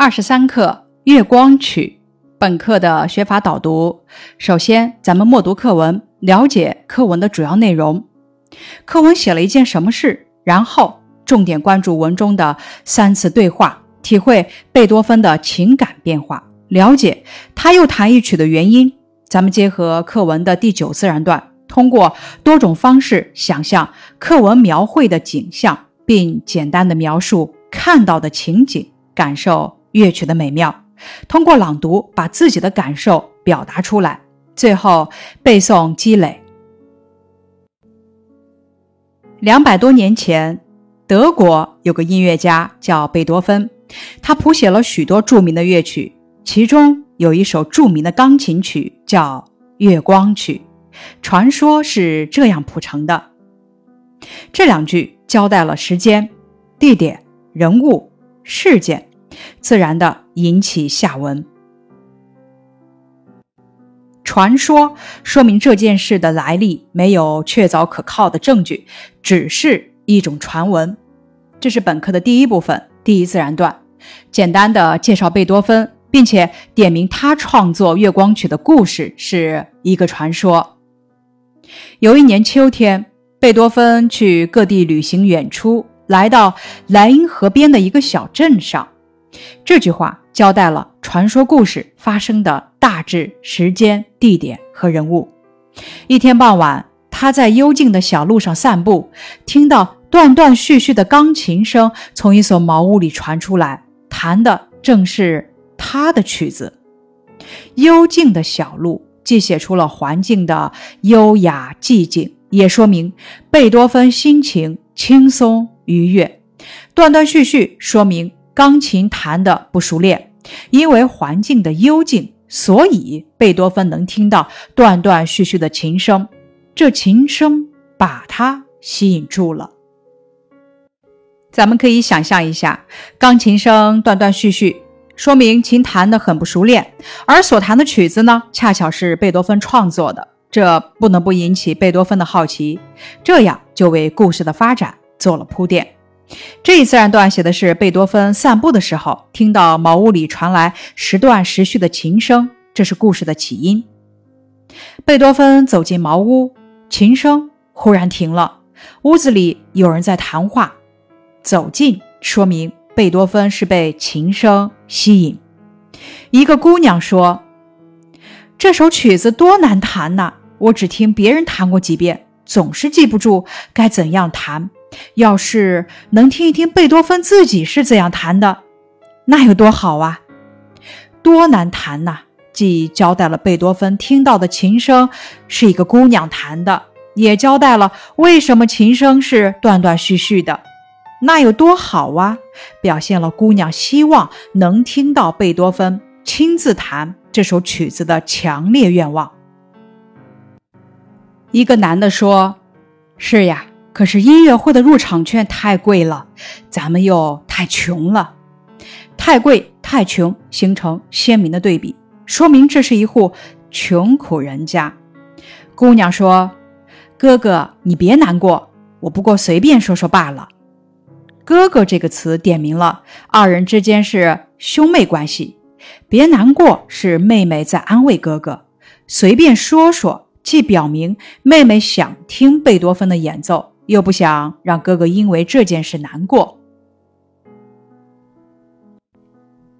二十三课《月光曲》本课的学法导读。首先，咱们默读课文，了解课文的主要内容。课文写了一件什么事？然后重点关注文中的三次对话，体会贝多芬的情感变化，了解他又弹一曲的原因。咱们结合课文的第九自然段，通过多种方式想象课文描绘的景象，并简单的描述看到的情景，感受。乐曲的美妙，通过朗读把自己的感受表达出来，最后背诵积累。两百多年前，德国有个音乐家叫贝多芬，他谱写了许多著名的乐曲，其中有一首著名的钢琴曲叫《月光曲》，传说是这样谱成的。这两句交代了时间、地点、人物、事件。自然的引起下文。传说说明这件事的来历没有确凿可靠的证据，只是一种传闻。这是本课的第一部分，第一自然段，简单的介绍贝多芬，并且点明他创作《月光曲》的故事是一个传说。有一年秋天，贝多芬去各地旅行演出，来到莱茵河边的一个小镇上。这句话交代了传说故事发生的大致时间、地点和人物。一天傍晚，他在幽静的小路上散步，听到断断续续的钢琴声从一所茅屋里传出来，弹的正是他的曲子。幽静的小路既写出了环境的优雅寂静，也说明贝多芬心情轻松愉悦。断断续续说明。钢琴弹得不熟练，因为环境的幽静，所以贝多芬能听到断断续续的琴声。这琴声把他吸引住了。咱们可以想象一下，钢琴声断断续续，说明琴弹得很不熟练，而所弹的曲子呢，恰巧是贝多芬创作的，这不能不引起贝多芬的好奇，这样就为故事的发展做了铺垫。这一自然段写的是贝多芬散步的时候，听到茅屋里传来时断时续的琴声，这是故事的起因。贝多芬走进茅屋，琴声忽然停了，屋子里有人在谈话。走近说明贝多芬是被琴声吸引。一个姑娘说：“这首曲子多难弹呐，我只听别人弹过几遍，总是记不住该怎样弹。”要是能听一听贝多芬自己是怎样弹的，那有多好啊！多难弹呐！既交代了贝多芬听到的琴声是一个姑娘弹的，也交代了为什么琴声是断断续续的，那有多好啊！表现了姑娘希望能听到贝多芬亲自弹这首曲子的强烈愿望。一个男的说：“是呀。”可是音乐会的入场券太贵了，咱们又太穷了。太贵太穷形成鲜明的对比，说明这是一户穷苦人家。姑娘说：“哥哥，你别难过，我不过随便说说罢了。”“哥哥”这个词点明了二人之间是兄妹关系。别难过是妹妹在安慰哥哥，随便说说既表明妹妹想听贝多芬的演奏。又不想让哥哥因为这件事难过。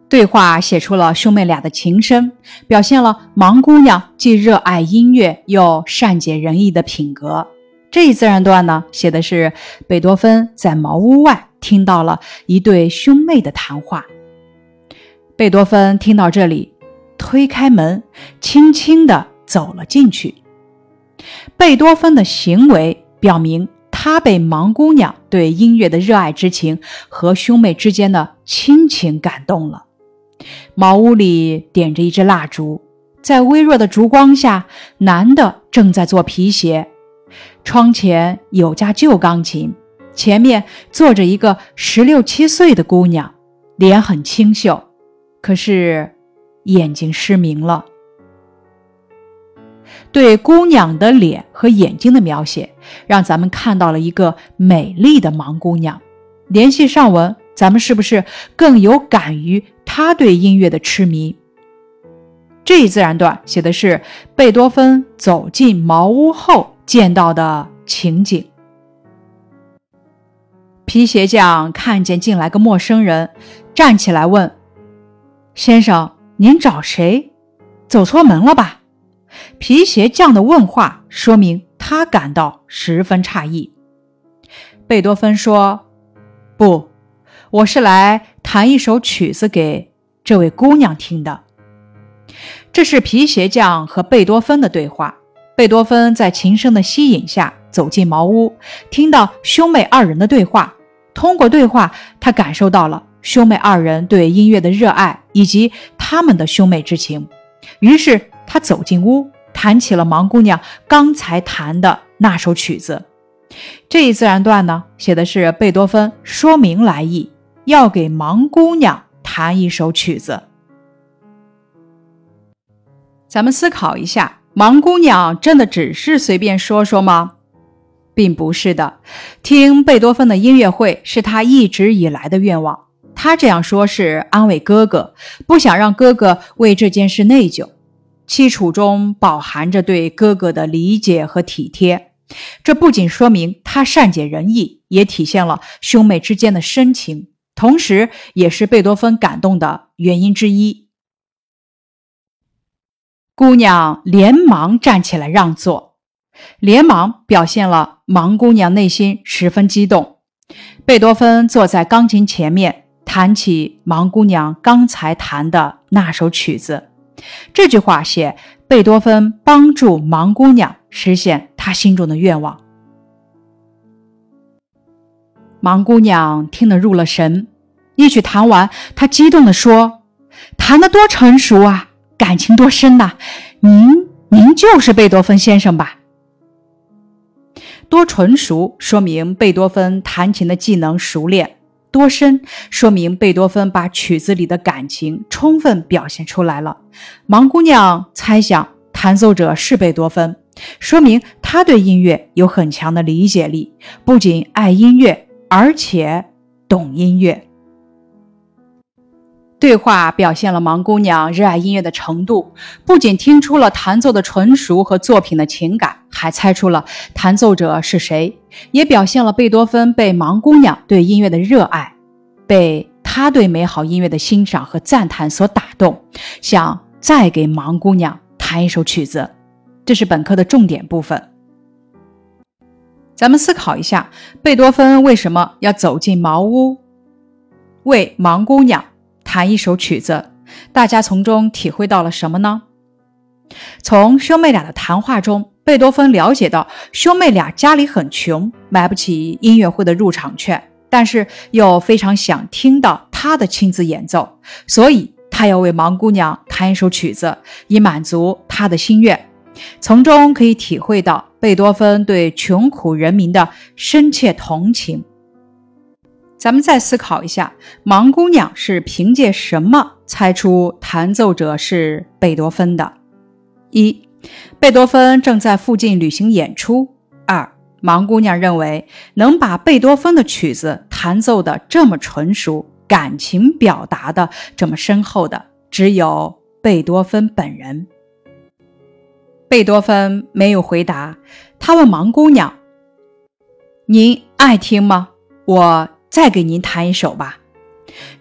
对话写出了兄妹俩的情深，表现了盲姑娘既热爱音乐又善解人意的品格。这一自然段呢，写的是贝多芬在茅屋外听到了一对兄妹的谈话。贝多芬听到这里，推开门，轻轻地走了进去。贝多芬的行为表明。他被盲姑娘对音乐的热爱之情和兄妹之间的亲情感动了。茅屋里点着一支蜡烛，在微弱的烛光下，男的正在做皮鞋。窗前有架旧钢琴，前面坐着一个十六七岁的姑娘，脸很清秀，可是眼睛失明了。对姑娘的脸和眼睛的描写，让咱们看到了一个美丽的盲姑娘。联系上文，咱们是不是更有感于她？对音乐的痴迷。这一自然段写的是贝多芬走进茅屋后见到的情景。皮鞋匠看见进来个陌生人，站起来问：“先生，您找谁？走错门了吧？”皮鞋匠的问话说明他感到十分诧异。贝多芬说：“不，我是来弹一首曲子给这位姑娘听的。”这是皮鞋匠和贝多芬的对话。贝多芬在琴声的吸引下走进茅屋，听到兄妹二人的对话。通过对话，他感受到了兄妹二人对音乐的热爱以及他们的兄妹之情。于是他走进屋，弹起了盲姑娘刚才弹的那首曲子。这一自然段呢，写的是贝多芬说明来意，要给盲姑娘弹一首曲子。咱们思考一下，盲姑娘真的只是随便说说吗？并不是的，听贝多芬的音乐会是他一直以来的愿望。他这样说是安慰哥哥，不想让哥哥为这件事内疚。凄楚中饱含着对哥哥的理解和体贴，这不仅说明他善解人意，也体现了兄妹之间的深情，同时也是贝多芬感动的原因之一。姑娘连忙站起来让座，连忙表现了盲姑娘内心十分激动。贝多芬坐在钢琴前面，弹起盲姑娘刚才弹的那首曲子。这句话写贝多芬帮助盲姑娘实现她心中的愿望。盲姑娘听得入了神，一曲弹完，她激动地说：“弹得多成熟啊！”感情多深呐！您您就是贝多芬先生吧？多纯熟说明贝多芬弹琴的技能熟练；多深说明贝多芬把曲子里的感情充分表现出来了。盲姑娘猜想弹奏者是贝多芬，说明他对音乐有很强的理解力，不仅爱音乐，而且懂音乐。对话表现了盲姑娘热爱音乐的程度，不仅听出了弹奏的纯熟和作品的情感，还猜出了弹奏者是谁，也表现了贝多芬被盲姑娘对音乐的热爱，被他对美好音乐的欣赏和赞叹所打动，想再给盲姑娘弹一首曲子。这是本课的重点部分。咱们思考一下，贝多芬为什么要走进茅屋，为盲姑娘？弹一首曲子，大家从中体会到了什么呢？从兄妹俩的谈话中，贝多芬了解到兄妹俩家里很穷，买不起音乐会的入场券，但是又非常想听到他的亲自演奏，所以他要为盲姑娘弹一首曲子，以满足他的心愿。从中可以体会到贝多芬对穷苦人民的深切同情。咱们再思考一下，盲姑娘是凭借什么猜出弹奏者是贝多芬的？一，贝多芬正在附近旅行演出；二，盲姑娘认为能把贝多芬的曲子弹奏的这么纯熟，感情表达的这么深厚的，只有贝多芬本人。贝多芬没有回答，他问盲姑娘：“您爱听吗？”我。再给您弹一首吧，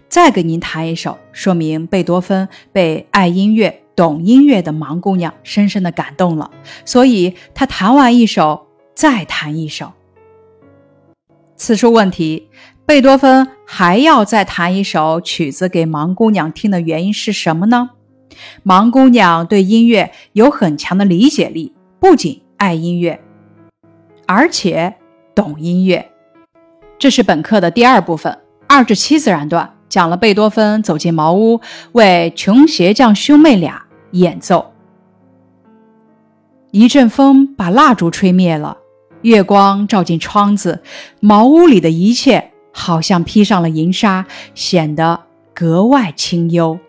再给您弹一首，说明贝多芬被爱音乐、懂音乐的盲姑娘深深的感动了，所以他弹完一首，再弹一首。此处问题：贝多芬还要再弹一首曲子给盲姑娘听的原因是什么呢？盲姑娘对音乐有很强的理解力，不仅爱音乐，而且懂音乐。这是本课的第二部分，二至七自然段讲了贝多芬走进茅屋，为穷鞋匠兄妹俩演奏。一阵风把蜡烛吹灭了，月光照进窗子，茅屋里的一切好像披上了银纱，显得格外清幽。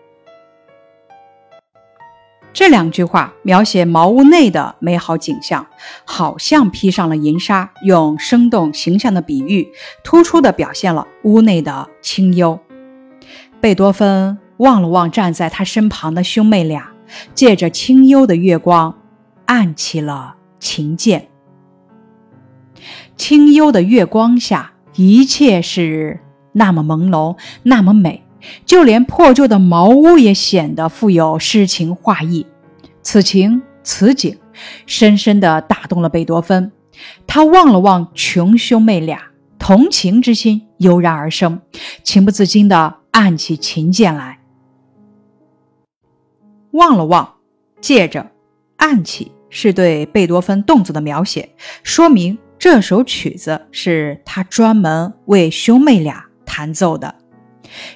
这两句话描写茅屋内的美好景象，好像披上了银纱，用生动形象的比喻，突出的表现了屋内的清幽。贝多芬望了望站在他身旁的兄妹俩，借着清幽的月光，按起了琴键。清幽的月光下，一切是那么朦胧，那么美，就连破旧的茅屋也显得富有诗情画意。此情此景，深深地打动了贝多芬。他望了望穷兄妹俩，同情之心油然而生，情不自禁地按起琴键来。望了望，借着按起，是对贝多芬动作的描写，说明这首曲子是他专门为兄妹俩弹奏的。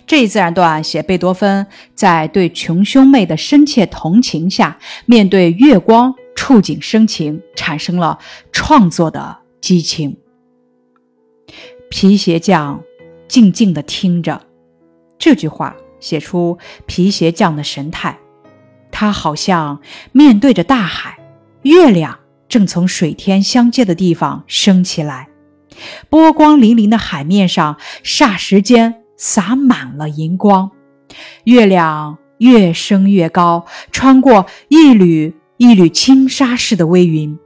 这一自然段写贝多芬在对穷兄妹的深切同情下，面对月光触景生情，产生了创作的激情。皮鞋匠静静地听着，这句话写出皮鞋匠的神态。他好像面对着大海，月亮正从水天相接的地方升起来，波光粼粼的海面上霎时间洒满了银光，月亮越升越高，穿过一缕一缕轻纱似的微云。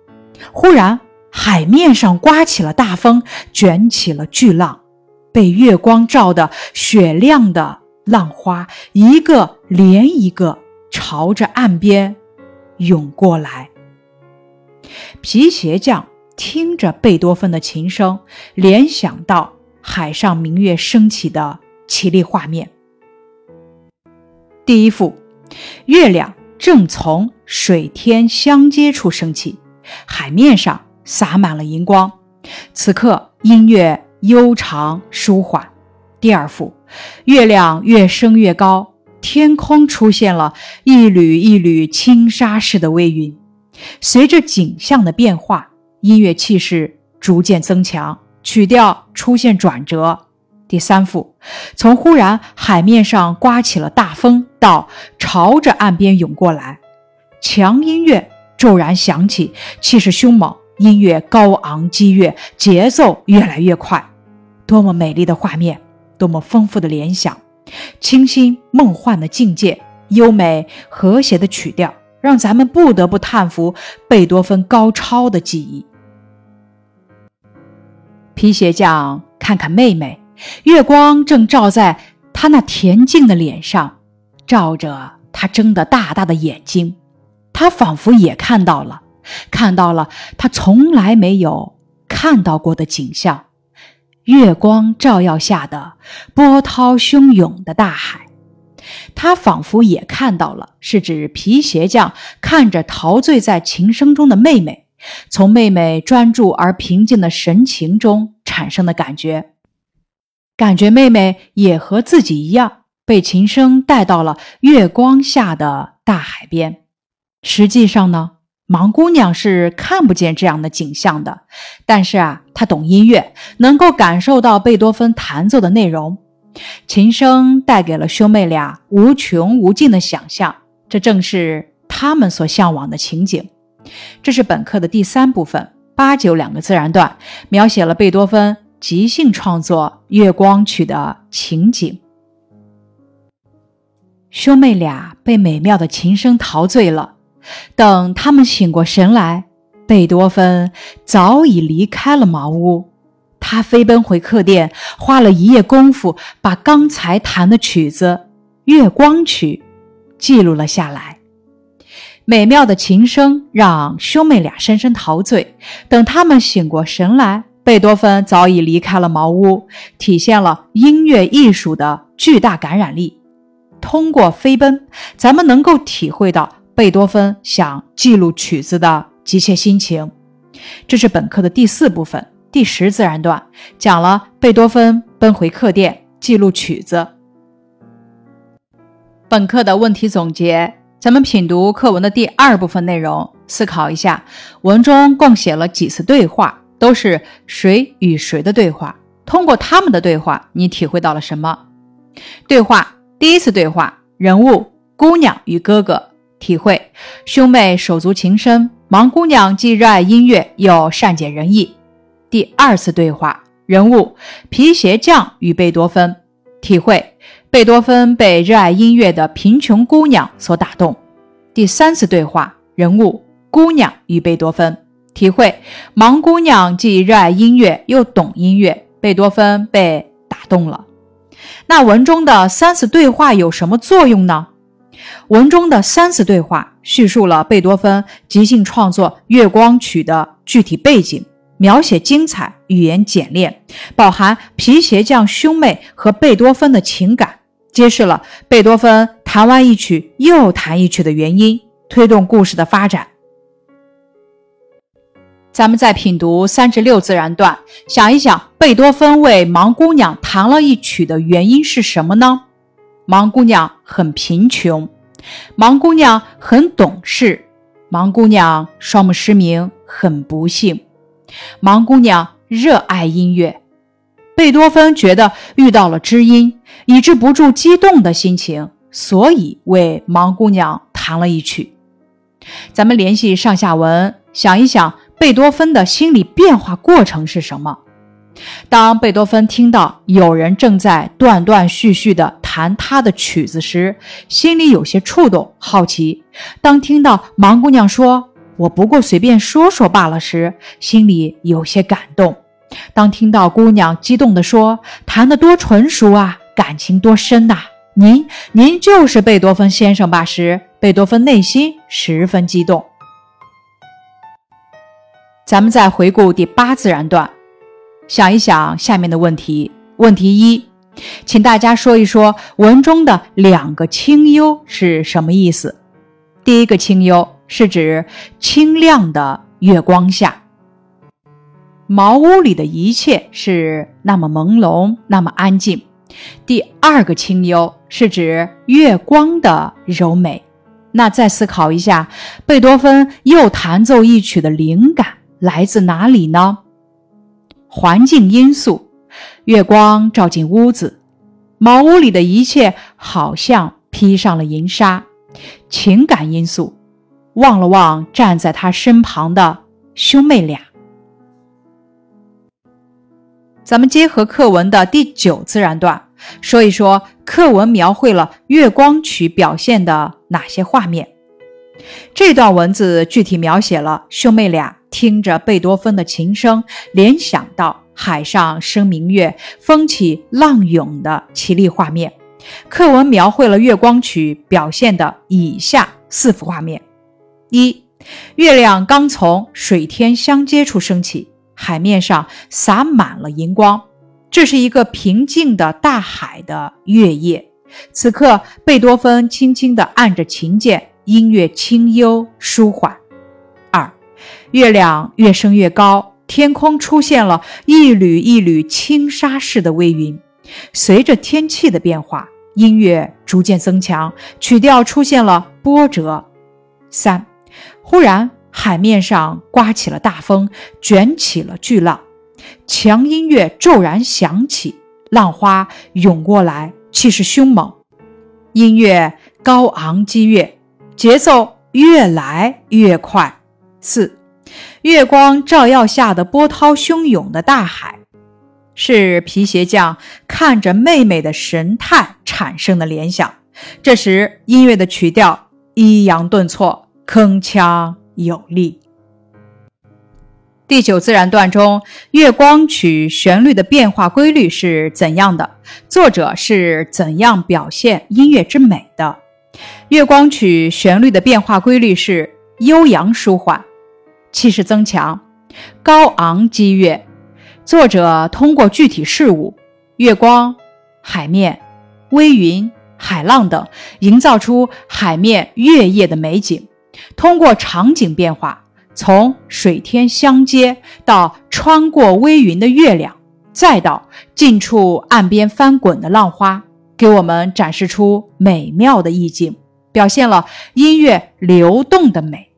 忽然，海面上刮起了大风，卷起了巨浪，被月光照得雪亮的浪花一个连一个。朝着岸边涌过来。皮鞋匠听着贝多芬的琴声，联想到海上明月升起的绮丽画面。第一幅，月亮正从水天相接处升起，海面上洒满了银光。此刻音乐悠长舒缓。第二幅，月亮越升越高。天空出现了一缕一缕轻纱似的微云，随着景象的变化，音乐气势逐渐增强，曲调出现转折。第三幅，从忽然海面上刮起了大风，到朝着岸边涌过来，强音乐骤然响起，气势凶猛，音乐高昂激越，节奏越来越快。多么美丽的画面，多么丰富的联想！清新梦幻的境界，优美和谐的曲调，让咱们不得不叹服贝多芬高超的技艺。皮鞋匠看看妹妹，月光正照在她那恬静的脸上，照着她睁得大大的眼睛，他仿佛也看到了，看到了他从来没有看到过的景象。月光照耀下的波涛汹涌的大海，他仿佛也看到了，是指皮鞋匠看着陶醉在琴声中的妹妹，从妹妹专注而平静的神情中产生的感觉，感觉妹妹也和自己一样被琴声带到了月光下的大海边。实际上呢？盲姑娘是看不见这样的景象的，但是啊，她懂音乐，能够感受到贝多芬弹奏的内容。琴声带给了兄妹俩无穷无尽的想象，这正是他们所向往的情景。这是本课的第三部分，八九两个自然段，描写了贝多芬即兴创作《月光曲》的情景。兄妹俩被美妙的琴声陶醉了。等他们醒过神来，贝多芬早已离开了茅屋。他飞奔回客店，花了一夜功夫，把刚才弹的曲子《月光曲》记录了下来。美妙的琴声让兄妹俩深深陶醉。等他们醒过神来，贝多芬早已离开了茅屋，体现了音乐艺术的巨大感染力。通过飞奔，咱们能够体会到。贝多芬想记录曲子的急切心情，这是本课的第四部分第十自然段，讲了贝多芬奔回客店记录曲子。本课的问题总结，咱们品读课文的第二部分内容，思考一下文中共写了几次对话，都是谁与谁的对话？通过他们的对话，你体会到了什么？对话第一次对话，人物姑娘与哥哥。体会兄妹手足情深，盲姑娘既热爱音乐又善解人意。第二次对话人物皮鞋匠与贝多芬，体会贝多芬被热爱音乐的贫穷姑娘所打动。第三次对话人物：姑娘与贝多芬。体会：盲姑娘既热爱音乐又懂音乐，贝多芬被打动了。那文中的三次对话有什么作用呢？文中的三次对话叙述了贝多芬即兴创作《月光曲》的具体背景。描写精彩，语言简练，饱含皮鞋匠兄妹和贝多芬的情感，揭示了贝多芬弹完一曲又弹一曲的原因，推动故事的发展。咱们再品读三十六自然段，想一想，贝多芬为盲姑娘弹了一曲的原因是什么呢？盲姑娘很贫穷，盲姑娘很懂事，盲姑娘双目失明，很不幸。盲姑娘热爱音乐，贝多芬觉得遇到了知音，抑制不住激动的心情，所以为盲姑娘弹了一曲。咱们联系上下文，想一想贝多芬的心理变化过程是什么？当贝多芬听到有人正在断断续续地弹他的曲子时，心里有些触动、好奇；当听到盲姑娘说，我不过随便说说罢了时，心里有些感动。当听到姑娘激动地说：“弹得多纯熟啊，感情多深呐！您，您就是贝多芬先生吧？”时，贝多芬内心十分激动。咱们再回顾第八自然段，想一想下面的问题。问题一，请大家说一说文中的两个清幽是什么意思？第一个清幽。是指清亮的月光下，茅屋里的一切是那么朦胧，那么安静。第二个清幽是指月光的柔美。那再思考一下，贝多芬又弹奏一曲的灵感来自哪里呢？环境因素，月光照进屋子，茅屋里的一切好像披上了银纱。情感因素。望了望站在他身旁的兄妹俩，咱们结合课文的第九自然段，说一说课文描绘了月光曲表现的哪些画面。这段文字具体描写了兄妹俩听着贝多芬的琴声，联想到海上生明月、风起浪涌的绮丽画面。课文描绘了月光曲表现的以下四幅画面。一，月亮刚从水天相接处升起，海面上洒满了银光。这是一个平静的大海的月夜。此刻，贝多芬轻轻地按着琴键，音乐清幽舒缓。二，月亮越升越高，天空出现了一缕一缕轻纱似的微云。随着天气的变化，音乐逐渐增强，曲调出现了波折。三。忽然，海面上刮起了大风，卷起了巨浪，强音乐骤然响起，浪花涌过来，气势凶猛。音乐高昂激越，节奏越来越快。四，月光照耀下的波涛汹涌的大海，是皮鞋匠看着妹妹的神态产生的联想。这时，音乐的曲调抑扬顿挫。铿锵有力。第九自然段中，月光曲旋律的变化规律是怎样的？作者是怎样表现音乐之美的？月光曲旋律的变化规律是悠扬舒缓，气势增强，高昂激越。作者通过具体事物——月光、海面、微云、海浪等，营造出海面月夜的美景。通过场景变化，从水天相接到穿过微云的月亮，再到近处岸边翻滚的浪花，给我们展示出美妙的意境，表现了音乐流动的美。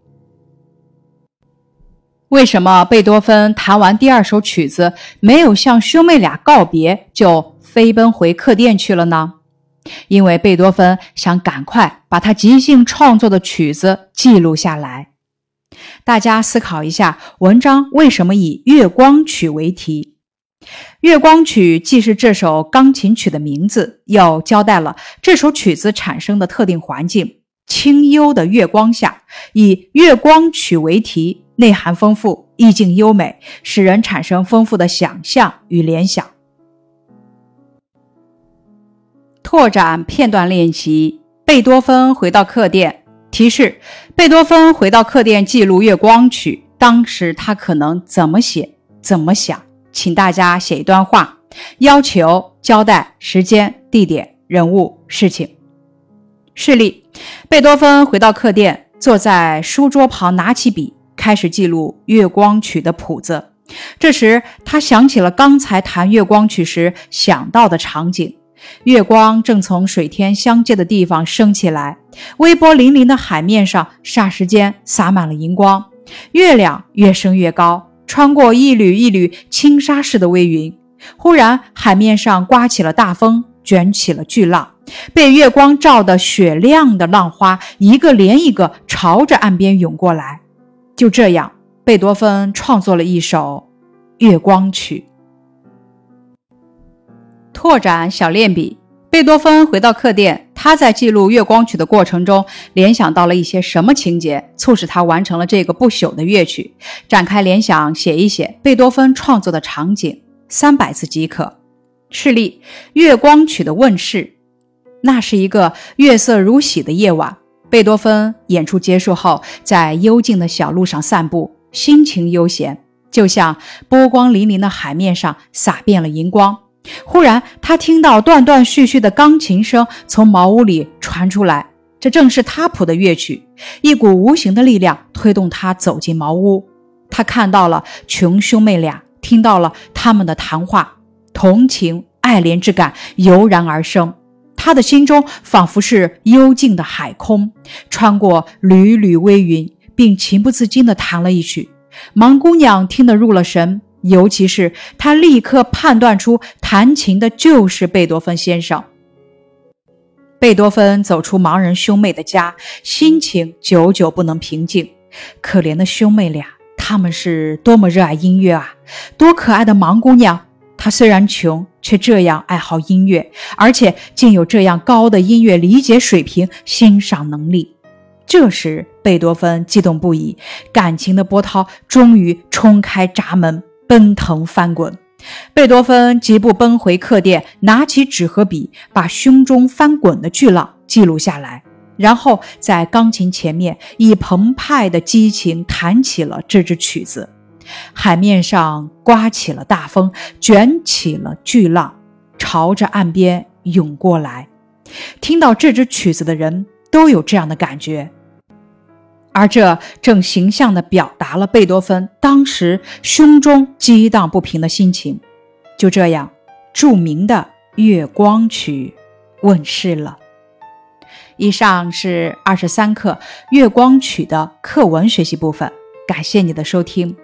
为什么贝多芬弹完第二首曲子，没有向兄妹俩告别，就飞奔回客店去了呢？因为贝多芬想赶快把他即兴创作的曲子记录下来。大家思考一下，文章为什么以《月光曲》为题？《月光曲既是这首钢琴曲的名字，又交代了这首曲子产生的特定环境——清幽的月光下，以月光曲为题，内涵丰富，意境优美，使人产生丰富的想象与联想。拓展片段练习：贝多芬回到客店。提示：贝多芬回到客店记录月光曲，当时他可能怎么写，怎么想？请大家写一段话，要求交代时间、地点、人物、事情。示例：贝多芬回到客店，坐在书桌旁，拿起笔，开始记录《月光曲》的谱子。这时，他想起了刚才弹《月光曲》时想到的场景：月光正从水天相接的地方升起来，微波粼粼的海面上霎时间洒满了银光，月亮越升越高。穿过一缕一缕轻纱似的微云，忽然海面上刮起了大风，卷起了巨浪，被月光照得雪亮的浪花一个连一个朝着岸边涌过来。就这样，贝多芬创作了一首《月光曲》。拓展小练笔。贝多芬回到客店，他在记录《月光曲》的过程中，联想到了一些什么情节，促使他完成了这个不朽的乐曲？展开联想，写一写贝多芬创作的场景，三百字即可。示例：《月光曲》的问世。那是一个月色如洗的夜晚，贝多芬演出结束后，在幽静的小路上散步，心情悠闲，就像波光粼粼的海面上洒遍了银光。忽然，他听到断断续续的钢琴声从茅屋里传出来，这正是他谱的乐曲。一股无形的力量推动他走进茅屋，他看到了穷兄妹俩，听到了他们的谈话，同情、爱怜之感油然而生。他的心中仿佛是幽静的海空，穿过缕缕微云，并情不自禁地弹了一曲。盲姑娘听得入了神。尤其是他立刻判断出弹琴的就是贝多芬先生。贝多芬走出盲人兄妹的家，心情久久不能平静。可怜的兄妹俩，他们是多么热爱音乐啊！多可爱的盲姑娘，她虽然穷，却这样爱好音乐，而且竟有这样高的音乐理解水平、欣赏能力。这时，贝多芬激动不已，感情的波涛终于冲开闸门。奔腾翻滚，贝多芬疾步奔回客店，拿起纸和笔，把胸中翻滚的巨浪记录下来，然后在钢琴前面以澎湃的激情弹起了这支曲子。海面上刮起了大风，卷起了巨浪，朝着岸边涌过来。听到这支曲子的人都有这样的感觉。而这正形象地表达了贝多芬当时胸中激荡不平的心情。就这样，著名的《月光曲》问世了。以上是二十三课《月光曲》的课文学习部分，感谢你的收听。